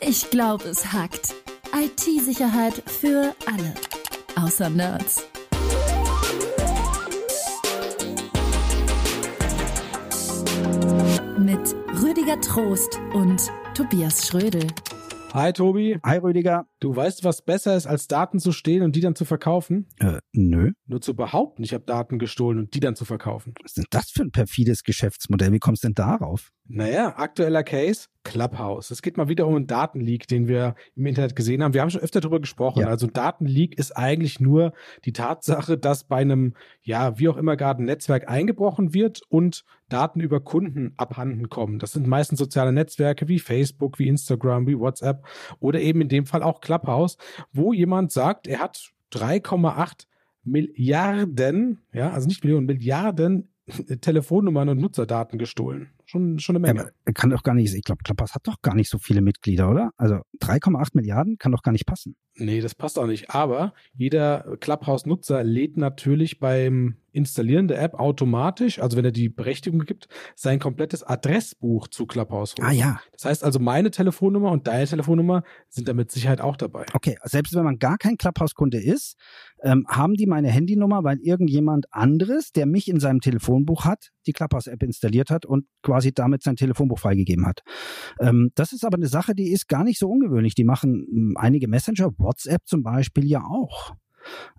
Ich glaube, es hackt. IT-Sicherheit für alle. Außer Nerds. Mit Rüdiger Trost und Tobias Schrödel. Hi Tobi. Hi Rüdiger. Du weißt, was besser ist, als Daten zu stehlen und die dann zu verkaufen? Äh, nö. Nur zu behaupten, ich habe Daten gestohlen und die dann zu verkaufen. Was ist denn das für ein perfides Geschäftsmodell? Wie kommst du denn darauf? Naja, aktueller Case, Clubhouse. Es geht mal wieder um einen Datenleak, den wir im Internet gesehen haben. Wir haben schon öfter darüber gesprochen. Ja. Also Datenleak ist eigentlich nur die Tatsache, dass bei einem, ja, wie auch immer gerade ein Netzwerk eingebrochen wird und Daten über Kunden abhanden kommen. Das sind meistens soziale Netzwerke wie Facebook, wie Instagram, wie WhatsApp oder eben in dem Fall auch Clubhouse, wo jemand sagt, er hat 3,8 Milliarden, ja, also nicht Millionen, Milliarden Telefonnummern und Nutzerdaten gestohlen. Schon, schon eine Menge. Ja, kann doch gar nicht, ich glaube, Clubhouse hat doch gar nicht so viele Mitglieder, oder? Also 3,8 Milliarden kann doch gar nicht passen. Nee, das passt auch nicht. Aber jeder Clubhouse-Nutzer lädt natürlich beim Installieren der App automatisch, also wenn er die Berechtigung gibt, sein komplettes Adressbuch zu Clubhouse hoch. Ah ja. Das heißt also, meine Telefonnummer und deine Telefonnummer sind da mit Sicherheit auch dabei. Okay, selbst wenn man gar kein Clubhouse-Kunde ist, ähm, haben die meine Handynummer, weil irgendjemand anderes, der mich in seinem Telefonbuch hat, die Clubhouse-App installiert hat und quasi damit sein Telefonbuch freigegeben hat. Ähm, das ist aber eine Sache, die ist gar nicht so ungewöhnlich. Die machen ähm, einige Messenger, WhatsApp zum Beispiel ja auch.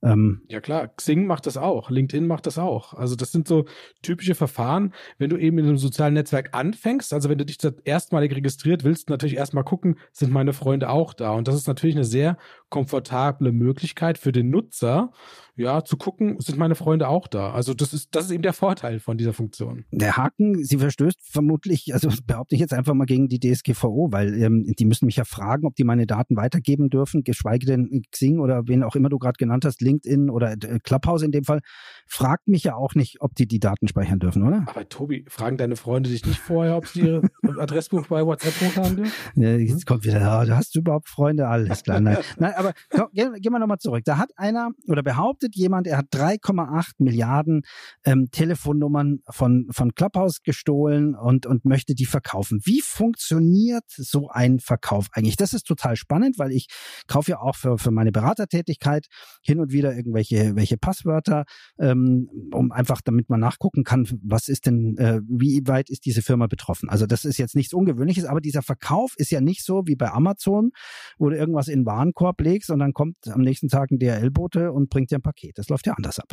Ähm, ja klar, Xing macht das auch, LinkedIn macht das auch. Also das sind so typische Verfahren, wenn du eben in einem sozialen Netzwerk anfängst, also wenn du dich erstmalig registriert willst, natürlich erstmal gucken, sind meine Freunde auch da. Und das ist natürlich eine sehr komfortable Möglichkeit für den Nutzer, ja, zu gucken, sind meine Freunde auch da. Also das ist, das ist eben der Vorteil von dieser Funktion. Der Haken, sie verstößt vermutlich, also behaupte ich jetzt einfach mal gegen die DSGVO, weil ähm, die müssen mich ja fragen, ob die meine Daten weitergeben dürfen, geschweige denn Xing oder wen auch immer du gerade genannt hast, LinkedIn oder äh, Clubhouse in dem Fall, fragt mich ja auch nicht, ob die die Daten speichern dürfen, oder? Aber Tobi, fragen deine Freunde dich nicht vorher, ob sie ihr Adressbuch bei WhatsApp hochladen dürfen? Ja, jetzt kommt wieder, ja, hast du überhaupt Freunde? Alles klar. Nein, Nein aber komm, gehen, gehen wir nochmal zurück. Da hat einer oder behauptet, jemand, er hat 3,8 Milliarden ähm, Telefonnummern von, von Clubhouse gestohlen und, und möchte die verkaufen. Wie funktioniert so ein Verkauf eigentlich? Das ist total spannend, weil ich kaufe ja auch für, für meine Beratertätigkeit hin und wieder irgendwelche welche Passwörter, ähm, um einfach, damit man nachgucken kann, was ist denn, äh, wie weit ist diese Firma betroffen. Also das ist jetzt nichts Ungewöhnliches, aber dieser Verkauf ist ja nicht so wie bei Amazon, wo du irgendwas in den Warenkorb legst und dann kommt am nächsten Tag ein DHL-Bote und bringt dir ein Paket Paket. Das läuft ja anders ab.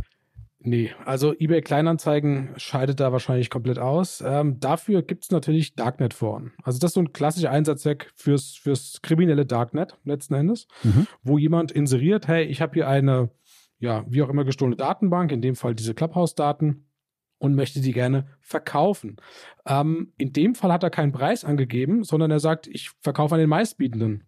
Nee, also eBay Kleinanzeigen scheidet da wahrscheinlich komplett aus. Ähm, dafür gibt es natürlich Darknet-Foren. Also das ist so ein klassischer Einsatzzweck fürs, fürs kriminelle Darknet letzten Endes, mhm. wo jemand inseriert, hey, ich habe hier eine, ja, wie auch immer gestohlene Datenbank, in dem Fall diese Clubhouse-Daten und möchte die gerne verkaufen. Ähm, in dem Fall hat er keinen Preis angegeben, sondern er sagt, ich verkaufe an den meistbietenden.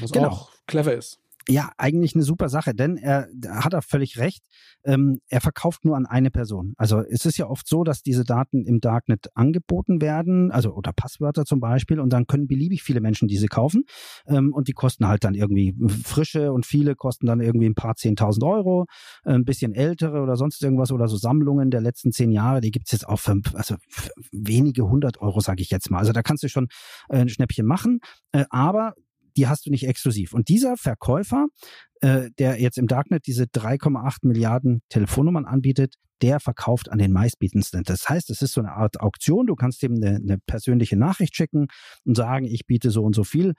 Was genau. auch clever ist ja, eigentlich eine super Sache, denn er hat er völlig recht. Ähm, er verkauft nur an eine Person. Also es ist ja oft so, dass diese Daten im Darknet angeboten werden, also oder Passwörter zum Beispiel, und dann können beliebig viele Menschen diese kaufen ähm, und die kosten halt dann irgendwie frische und viele kosten dann irgendwie ein paar zehntausend Euro, äh, ein bisschen ältere oder sonst irgendwas oder so Sammlungen der letzten zehn Jahre, die gibt's jetzt auch für, also für wenige hundert Euro, sage ich jetzt mal. Also da kannst du schon äh, ein Schnäppchen machen, äh, aber die hast du nicht exklusiv. Und dieser Verkäufer, äh, der jetzt im Darknet diese 3,8 Milliarden Telefonnummern anbietet, der verkauft an den meistbietendsten. Das heißt, es ist so eine Art Auktion. Du kannst ihm eine, eine persönliche Nachricht schicken und sagen, ich biete so und so viel.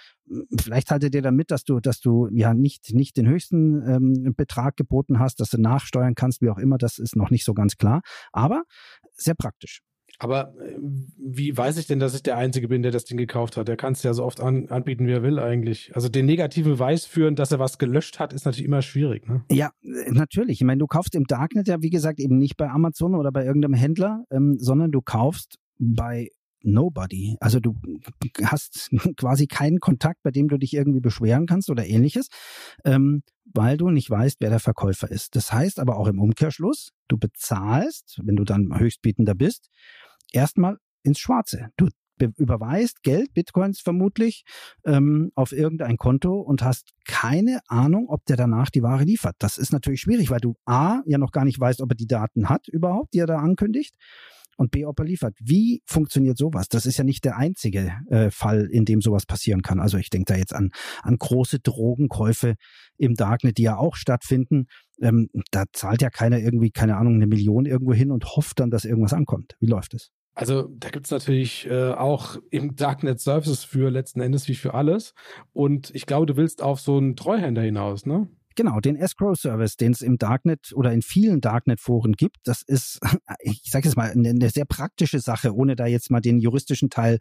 Vielleicht haltet ihr damit, dass du, dass du ja nicht, nicht den höchsten ähm, Betrag geboten hast, dass du nachsteuern kannst, wie auch immer. Das ist noch nicht so ganz klar. Aber sehr praktisch. Aber äh, wie weiß ich denn, dass ich der Einzige bin, der das Ding gekauft hat? Der kann es ja so oft an, anbieten, wie er will eigentlich. Also den negativen Beweis führen, dass er was gelöscht hat, ist natürlich immer schwierig. Ne? Ja, äh, natürlich. Ich meine, du kaufst im Darknet ja, wie gesagt, eben nicht bei Amazon oder bei irgendeinem Händler, ähm, sondern du kaufst bei Nobody. Also du hast quasi keinen Kontakt, bei dem du dich irgendwie beschweren kannst oder ähnliches, ähm, weil du nicht weißt, wer der Verkäufer ist. Das heißt aber auch im Umkehrschluss, du bezahlst, wenn du dann Höchstbietender bist, erstmal ins Schwarze. Du überweist Geld, Bitcoins vermutlich, ähm, auf irgendein Konto und hast keine Ahnung, ob der danach die Ware liefert. Das ist natürlich schwierig, weil du A, ja noch gar nicht weißt, ob er die Daten hat überhaupt, die er da ankündigt. Und B, ob er liefert. Wie funktioniert sowas? Das ist ja nicht der einzige äh, Fall, in dem sowas passieren kann. Also ich denke da jetzt an, an große Drogenkäufe im Darknet, die ja auch stattfinden. Ähm, da zahlt ja keiner irgendwie, keine Ahnung, eine Million irgendwo hin und hofft dann, dass irgendwas ankommt. Wie läuft es? Also da gibt's natürlich äh, auch im Darknet Services für letzten Endes wie für alles. Und ich glaube, du willst auf so einen Treuhänder hinaus, ne? Genau, den Escrow-Service, den es im Darknet oder in vielen Darknet-Foren gibt, das ist, ich sage jetzt mal, eine, eine, sehr praktische Sache, ohne da jetzt mal den juristischen Teil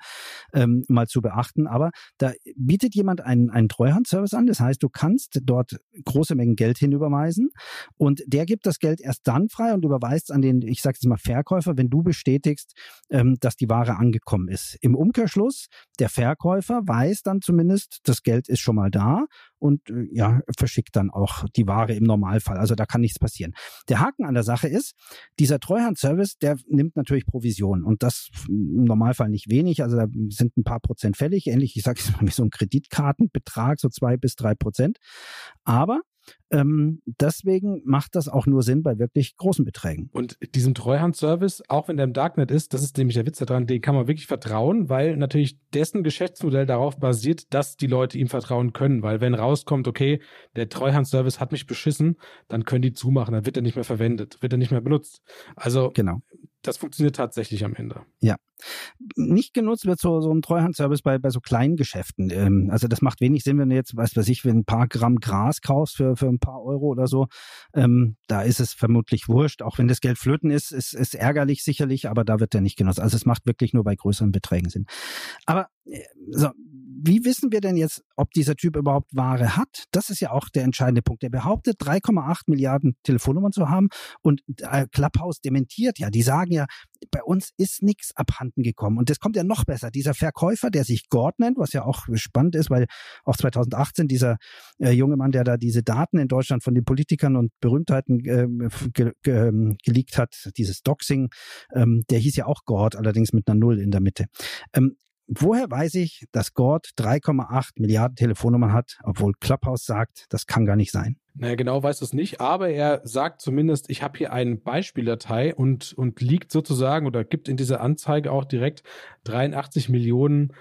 ähm, mal zu beachten. Aber da bietet jemand einen, einen Treuhandservice an. Das heißt, du kannst dort große Mengen Geld hinüberweisen und der gibt das Geld erst dann frei und überweist an den, ich sage jetzt mal, Verkäufer, wenn du bestätigst, ähm, dass die Ware angekommen ist. Im Umkehrschluss, der Verkäufer weiß dann zumindest, das Geld ist schon mal da und äh, ja, verschickt dann auch die Ware im Normalfall. Also da kann nichts passieren. Der Haken an der Sache ist, dieser Treuhandservice, der nimmt natürlich Provision und das im Normalfall nicht wenig. Also da sind ein paar Prozent fällig, ähnlich, ich sage es mal, wie so ein Kreditkartenbetrag, so zwei bis drei Prozent. Aber ähm, deswegen macht das auch nur Sinn bei wirklich großen Beträgen. Und diesem Treuhandservice, auch wenn der im Darknet ist, das ist nämlich der Witz daran, den kann man wirklich vertrauen, weil natürlich dessen Geschäftsmodell darauf basiert, dass die Leute ihm vertrauen können. Weil wenn rauskommt, okay, der Treuhandservice hat mich beschissen, dann können die zumachen, dann wird er nicht mehr verwendet, wird er nicht mehr benutzt. Also genau das funktioniert tatsächlich am Ende. Ja. Nicht genutzt wird so, so ein Treuhandservice bei, bei so kleinen Geschäften. Ähm, also das macht wenig Sinn, wenn du jetzt, weiß weiß ich, wenn ein paar Gramm Gras kaufst für, für ein paar Euro oder so. Ähm, da ist es vermutlich wurscht. Auch wenn das Geld flöten ist, ist, ist ärgerlich sicherlich, aber da wird der nicht genutzt. Also es macht wirklich nur bei größeren Beträgen Sinn. Aber äh, so, wie wissen wir denn jetzt, ob dieser Typ überhaupt Ware hat? Das ist ja auch der entscheidende Punkt. Er behauptet, 3,8 Milliarden Telefonnummern zu haben und äh, Clubhouse dementiert ja. Die sagen ja, bei uns ist nichts abhanden gekommen. Und das kommt ja noch besser. Dieser Verkäufer, der sich Gord nennt, was ja auch spannend ist, weil auch 2018 dieser äh, junge Mann, der da diese Daten in Deutschland von den Politikern und Berühmtheiten äh, ge ge ähm, geleakt hat, dieses Doxing, ähm, der hieß ja auch Gord, allerdings mit einer Null in der Mitte. Ähm, Woher weiß ich, dass Gord 3,8 Milliarden Telefonnummern hat, obwohl Clubhouse sagt, das kann gar nicht sein? Naja, genau weiß es nicht, aber er sagt zumindest, ich habe hier eine Beispieldatei und, und liegt sozusagen oder gibt in dieser Anzeige auch direkt 83 Millionen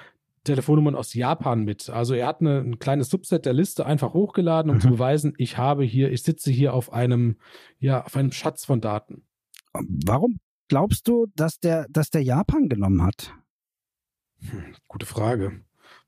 Telefonnummern aus Japan mit. Also er hat eine, ein kleines Subset der Liste einfach hochgeladen, um mhm. zu beweisen, ich habe hier, ich sitze hier auf einem, ja, auf einem Schatz von Daten. Warum glaubst du, dass der, dass der Japan genommen hat? Hm, gute Frage.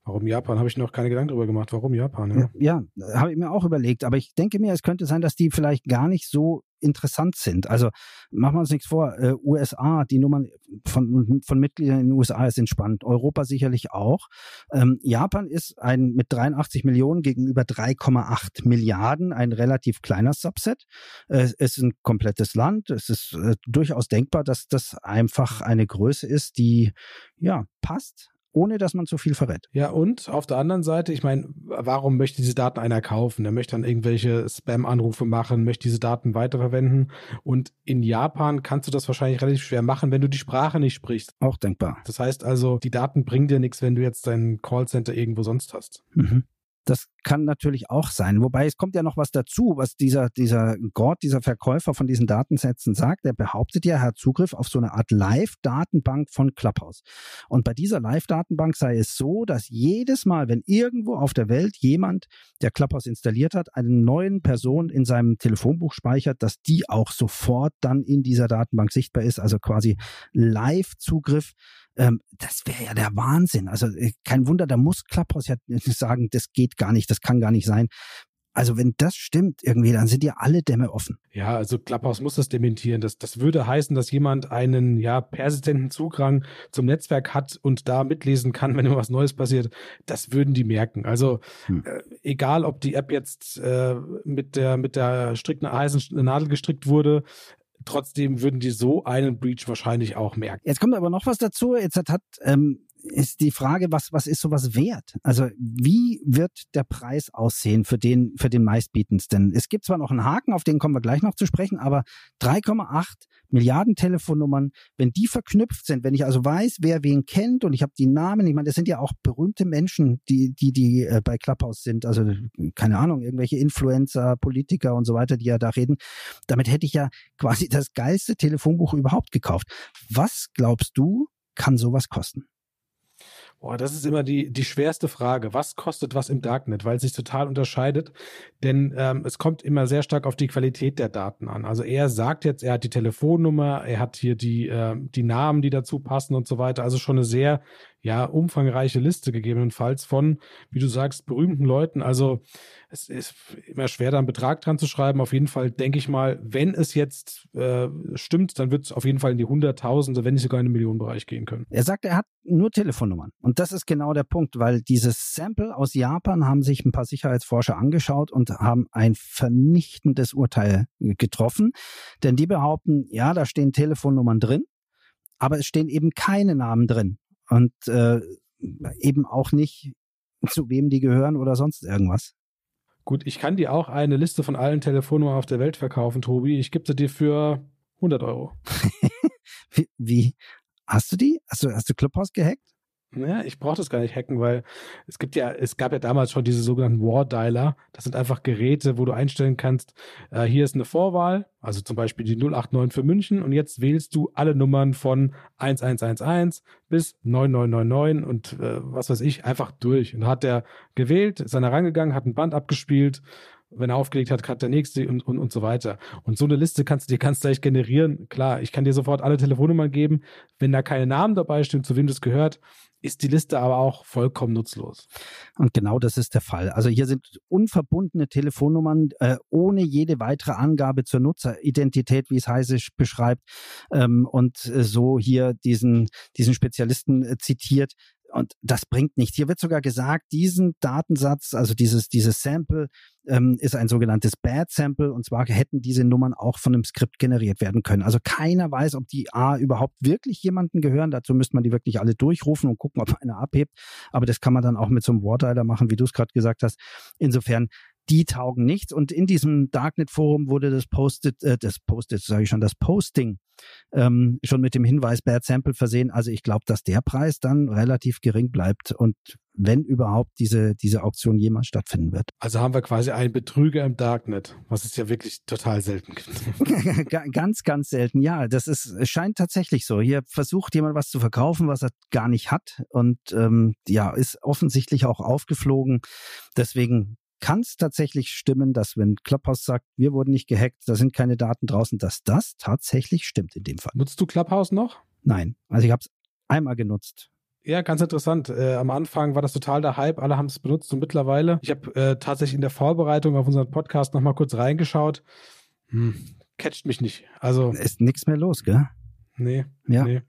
Warum Japan? Habe ich noch keine Gedanken darüber gemacht. Warum Japan? Ja, ja habe ich mir auch überlegt. Aber ich denke mir, es könnte sein, dass die vielleicht gar nicht so interessant sind. Also machen wir uns nichts vor. Äh, USA, die Nummern von, von Mitgliedern in den USA sind spannend. Europa sicherlich auch. Ähm, Japan ist ein mit 83 Millionen gegenüber 3,8 Milliarden ein relativ kleiner Subset. Äh, es ist ein komplettes Land. Es ist äh, durchaus denkbar, dass das einfach eine Größe ist, die ja passt ohne dass man zu viel verrät. Ja, und auf der anderen Seite, ich meine, warum möchte diese Daten einer kaufen? Er möchte dann irgendwelche Spam-Anrufe machen, möchte diese Daten weiterverwenden. Und in Japan kannst du das wahrscheinlich relativ schwer machen, wenn du die Sprache nicht sprichst. Auch denkbar. Das heißt also, die Daten bringen dir nichts, wenn du jetzt dein Callcenter irgendwo sonst hast. Mhm. Das kann natürlich auch sein. Wobei es kommt ja noch was dazu, was dieser, dieser Gott, dieser Verkäufer von diesen Datensätzen sagt. Er behauptet ja, er hat Zugriff auf so eine Art Live-Datenbank von Clubhouse. Und bei dieser Live-Datenbank sei es so, dass jedes Mal, wenn irgendwo auf der Welt jemand, der Clubhouse installiert hat, eine neuen Person in seinem Telefonbuch speichert, dass die auch sofort dann in dieser Datenbank sichtbar ist. Also quasi Live-Zugriff ähm, das wäre ja der Wahnsinn. Also äh, kein Wunder, da muss Clubhouse ja sagen, das geht gar nicht, das kann gar nicht sein. Also wenn das stimmt irgendwie, dann sind ja alle Dämme offen. Ja, also Clubhouse muss das dementieren. Das, das würde heißen, dass jemand einen ja persistenten Zugang zum Netzwerk hat und da mitlesen kann, wenn was Neues passiert. Das würden die merken. Also hm. äh, egal, ob die App jetzt äh, mit der mit der strikten Eisennadel gestrickt wurde, Trotzdem würden die so einen Breach wahrscheinlich auch merken. Jetzt kommt aber noch was dazu. Jetzt hat, hat ähm, ist die Frage, was, was ist sowas wert? Also wie wird der Preis aussehen für den, für den meistbietendsten? Es gibt zwar noch einen Haken, auf den kommen wir gleich noch zu sprechen, aber 3,8 Milliarden Telefonnummern, wenn die verknüpft sind, wenn ich also weiß, wer wen kennt und ich habe die Namen, ich meine, das sind ja auch berühmte Menschen, die, die, die äh, bei Clubhouse sind, also keine Ahnung, irgendwelche Influencer, Politiker und so weiter, die ja da reden. Damit hätte ich ja quasi das geilste Telefonbuch überhaupt gekauft. Was glaubst du, kann sowas kosten? Boah, das ist immer die, die schwerste Frage. Was kostet was im Darknet? Weil es sich total unterscheidet. Denn ähm, es kommt immer sehr stark auf die Qualität der Daten an. Also er sagt jetzt, er hat die Telefonnummer, er hat hier die, äh, die Namen, die dazu passen und so weiter. Also schon eine sehr ja, umfangreiche Liste gegebenenfalls von, wie du sagst, berühmten Leuten. Also es ist immer schwer, da einen Betrag dran zu schreiben. Auf jeden Fall denke ich mal, wenn es jetzt äh, stimmt, dann wird es auf jeden Fall in die Hunderttausende, wenn nicht sogar in den Millionenbereich gehen können. Er sagt, er hat nur Telefonnummern. Und das ist genau der Punkt, weil dieses Sample aus Japan haben sich ein paar Sicherheitsforscher angeschaut und haben ein vernichtendes Urteil getroffen. Denn die behaupten, ja, da stehen Telefonnummern drin, aber es stehen eben keine Namen drin und äh, eben auch nicht, zu wem die gehören oder sonst irgendwas. Gut, ich kann dir auch eine Liste von allen Telefonnummern auf der Welt verkaufen, Tobi. Ich gebe sie dir für 100 Euro. wie, wie, Hast du die? Hast du, hast du Clubhouse gehackt? Ja, ich brauche das gar nicht hacken, weil es gibt ja, es gab ja damals schon diese sogenannten War Dialer. Das sind einfach Geräte, wo du einstellen kannst, äh, hier ist eine Vorwahl, also zum Beispiel die 089 für München und jetzt wählst du alle Nummern von 1111 bis 9999 und äh, was weiß ich, einfach durch. Und hat der gewählt, ist dann rangegangen, hat ein Band abgespielt wenn er aufgelegt hat, hat der nächste und, und, und so weiter. Und so eine Liste kannst du dir ganz leicht generieren. Klar, ich kann dir sofort alle Telefonnummern geben. Wenn da keine Namen dabei stehen, zu wem das gehört, ist die Liste aber auch vollkommen nutzlos. Und genau das ist der Fall. Also hier sind unverbundene Telefonnummern äh, ohne jede weitere Angabe zur Nutzeridentität, wie es heißt, beschreibt ähm, und äh, so hier diesen, diesen Spezialisten äh, zitiert. Und das bringt nichts. Hier wird sogar gesagt, diesen Datensatz, also dieses, dieses Sample, ähm, ist ein sogenanntes Bad Sample. Und zwar hätten diese Nummern auch von einem Skript generiert werden können. Also keiner weiß, ob die A überhaupt wirklich jemanden gehören. Dazu müsste man die wirklich alle durchrufen und gucken, ob einer abhebt. Aber das kann man dann auch mit so einem Wardialer machen, wie du es gerade gesagt hast. Insofern die taugen nichts. Und in diesem Darknet-Forum wurde das Posted, äh, das Posted, sage ich schon, das Posting ähm, schon mit dem Hinweis Bad Sample versehen. Also ich glaube, dass der Preis dann relativ gering bleibt und wenn überhaupt diese, diese Auktion jemals stattfinden wird. Also haben wir quasi einen Betrüger im Darknet, was es ja wirklich total selten gibt. ganz, ganz selten, ja. Das ist, es scheint tatsächlich so. Hier versucht jemand was zu verkaufen, was er gar nicht hat und ähm, ja, ist offensichtlich auch aufgeflogen. Deswegen kann es tatsächlich stimmen, dass wenn Clubhouse sagt, wir wurden nicht gehackt, da sind keine Daten draußen, dass das tatsächlich stimmt in dem Fall. Nutzt du Clubhouse noch? Nein, also ich habe es einmal genutzt. Ja, ganz interessant. Äh, am Anfang war das total der Hype, alle haben es benutzt und mittlerweile, ich habe äh, tatsächlich in der Vorbereitung auf unseren Podcast nochmal kurz reingeschaut. Hm, catcht mich nicht. Also ist nichts mehr los, gell? Nee, ja. nee.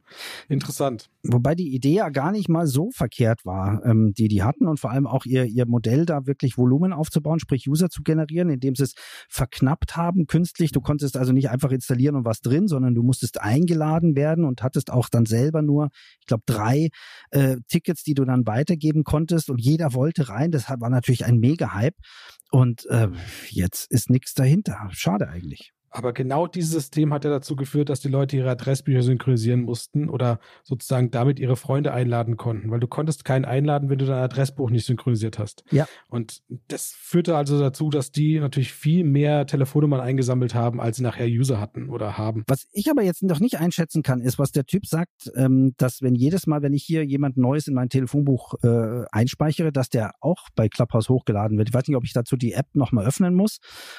Interessant. Wobei die Idee ja gar nicht mal so verkehrt war, ähm, die die hatten und vor allem auch ihr, ihr Modell da wirklich Volumen aufzubauen, sprich User zu generieren, indem sie es verknappt haben künstlich. Du konntest also nicht einfach installieren und was drin, sondern du musstest eingeladen werden und hattest auch dann selber nur, ich glaube, drei äh, Tickets, die du dann weitergeben konntest und jeder wollte rein. Das war natürlich ein Mega-Hype und äh, jetzt ist nichts dahinter. Schade eigentlich. Aber genau dieses System hat ja dazu geführt, dass die Leute ihre Adressbücher synchronisieren mussten oder sozusagen damit ihre Freunde einladen konnten, weil du konntest keinen einladen, wenn du dein Adressbuch nicht synchronisiert hast. Ja. Und das führte also dazu, dass die natürlich viel mehr Telefonnummern eingesammelt haben, als sie nachher User hatten oder haben. Was ich aber jetzt noch nicht einschätzen kann, ist, was der Typ sagt, ähm, dass wenn jedes Mal, wenn ich hier jemand Neues in mein Telefonbuch äh, einspeichere, dass der auch bei Clubhouse hochgeladen wird. Ich weiß nicht, ob ich dazu die App nochmal öffnen muss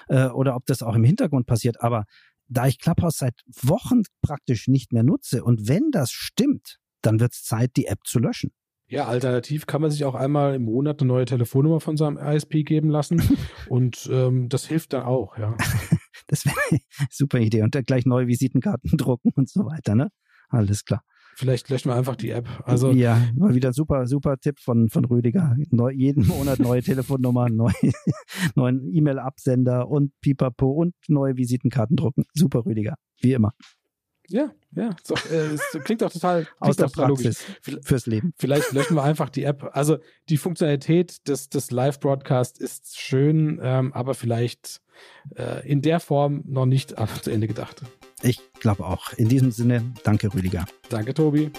äh, oder ob das auch im Hintergrund passiert aber da ich Clubhouse seit Wochen praktisch nicht mehr nutze und wenn das stimmt, dann wird es Zeit, die App zu löschen. Ja, alternativ kann man sich auch einmal im Monat eine neue Telefonnummer von seinem ISP geben lassen und ähm, das hilft dann auch, ja. das wäre eine super Idee und dann gleich neue Visitenkarten drucken und so weiter, ne? Alles klar. Vielleicht löschen wir einfach die App. Also ja, mal wieder super, super Tipp von, von Rüdiger. Neu, jeden Monat neue Telefonnummer, neu, neuen E-Mail-Absender und Pipapo und neue Visitenkarten drucken. Super, Rüdiger. Wie immer. Ja, ja. So, äh, es klingt doch total klingt Aus der Praxis fürs Leben. Vielleicht löschen wir einfach die App. Also die Funktionalität des, des Live-Broadcast ist schön, ähm, aber vielleicht äh, in der Form noch nicht zu Ende gedacht. Ich glaube auch. In diesem Sinne, danke Rüdiger. Danke, Tobi.